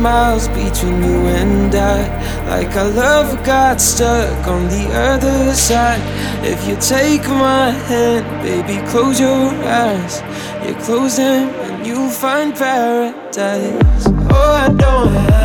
miles between you and I. Like our love got stuck on the other side. If you take my hand, baby, close your eyes. You close them and you'll find paradise. Oh, I don't leave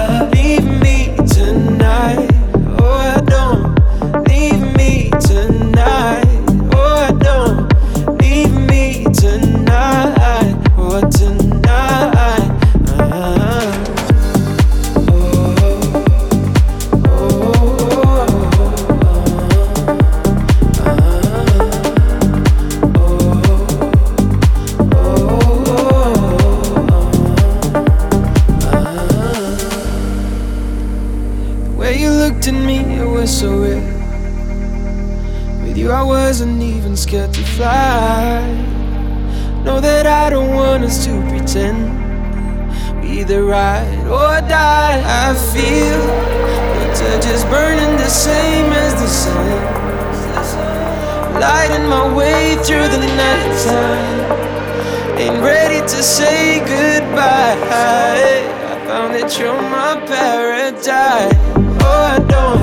Lighting my way through the night time. Ain't ready to say goodbye. I found that you're my paradise. Oh, I don't.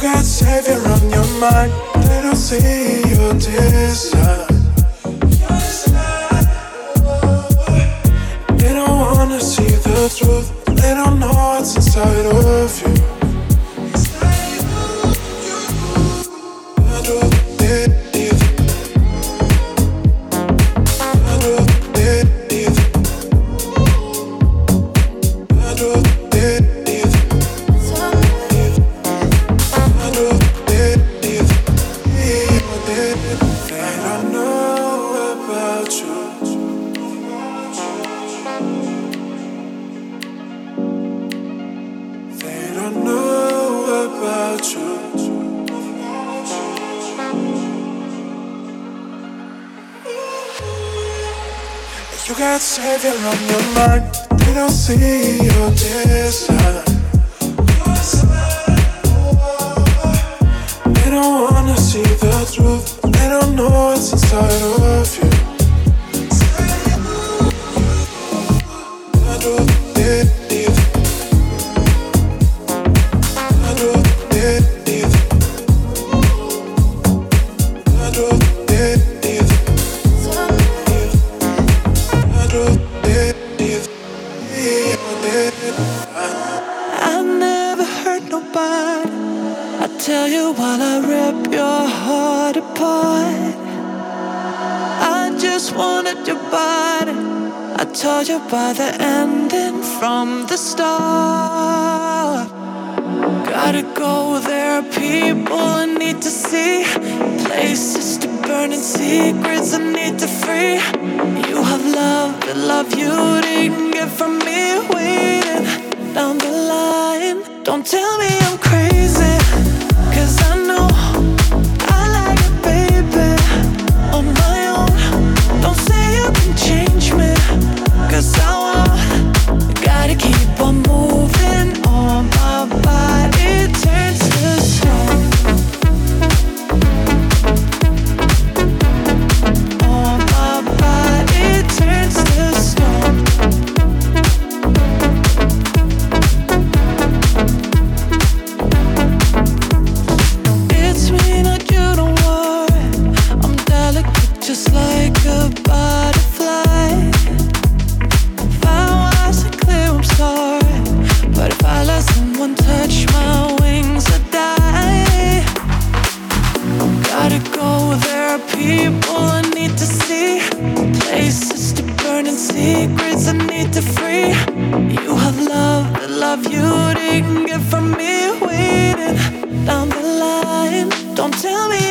got savior on your mind. They don't see your desire. They don't wanna see the truth. They don't know what's inside of you. by the Don't tell me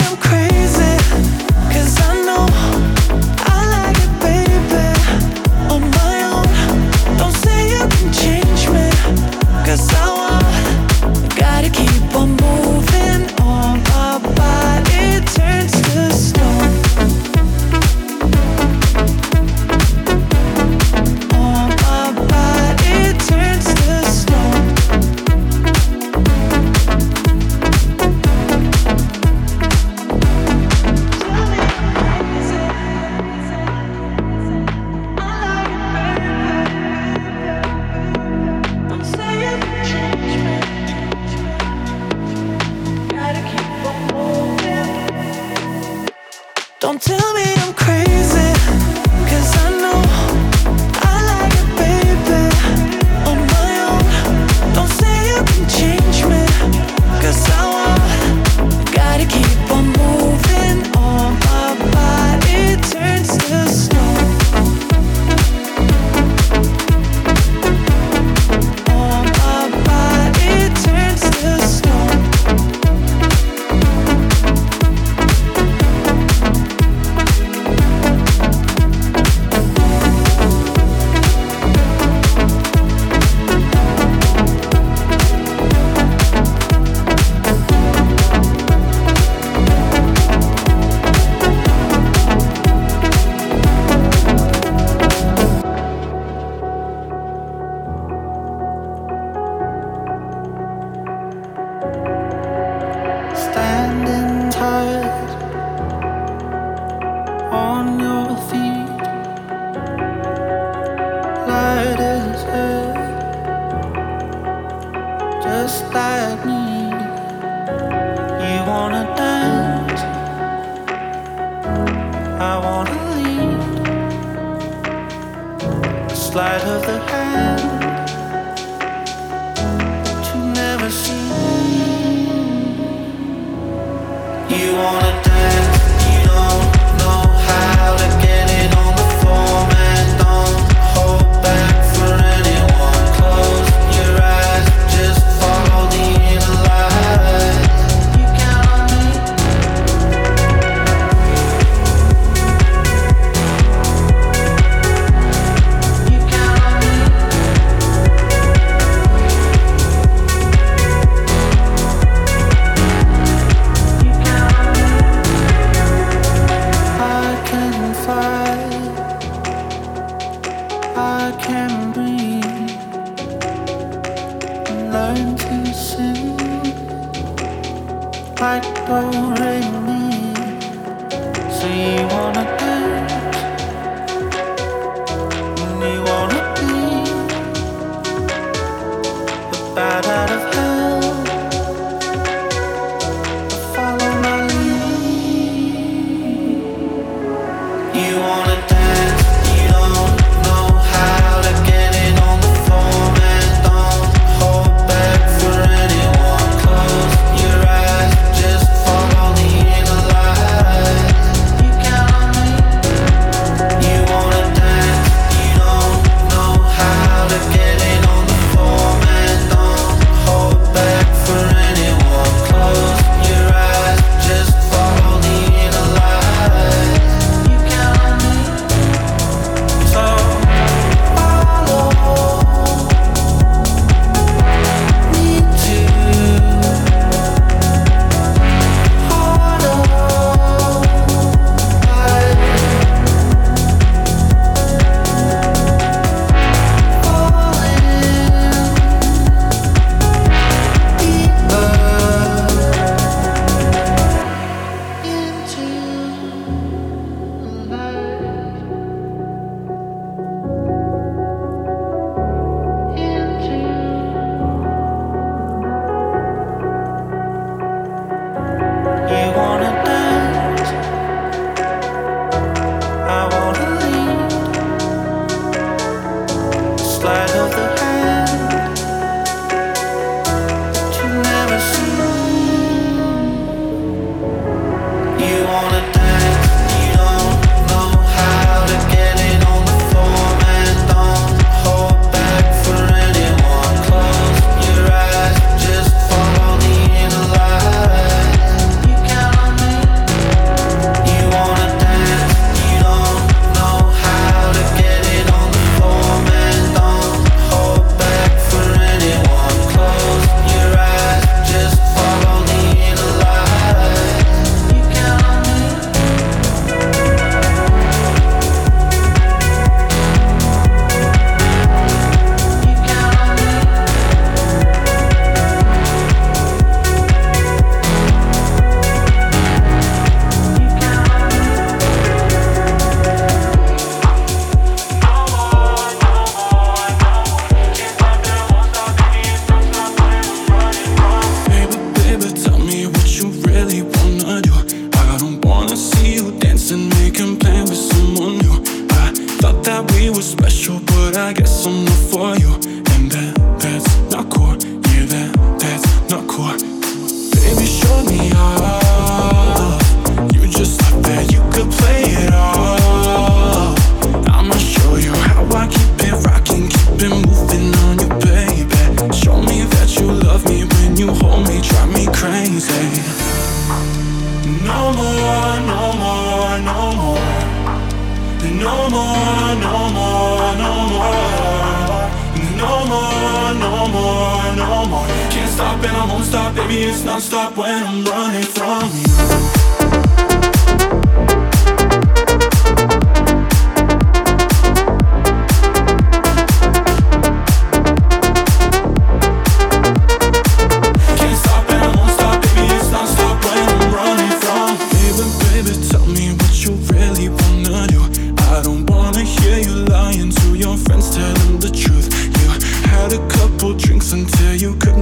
you could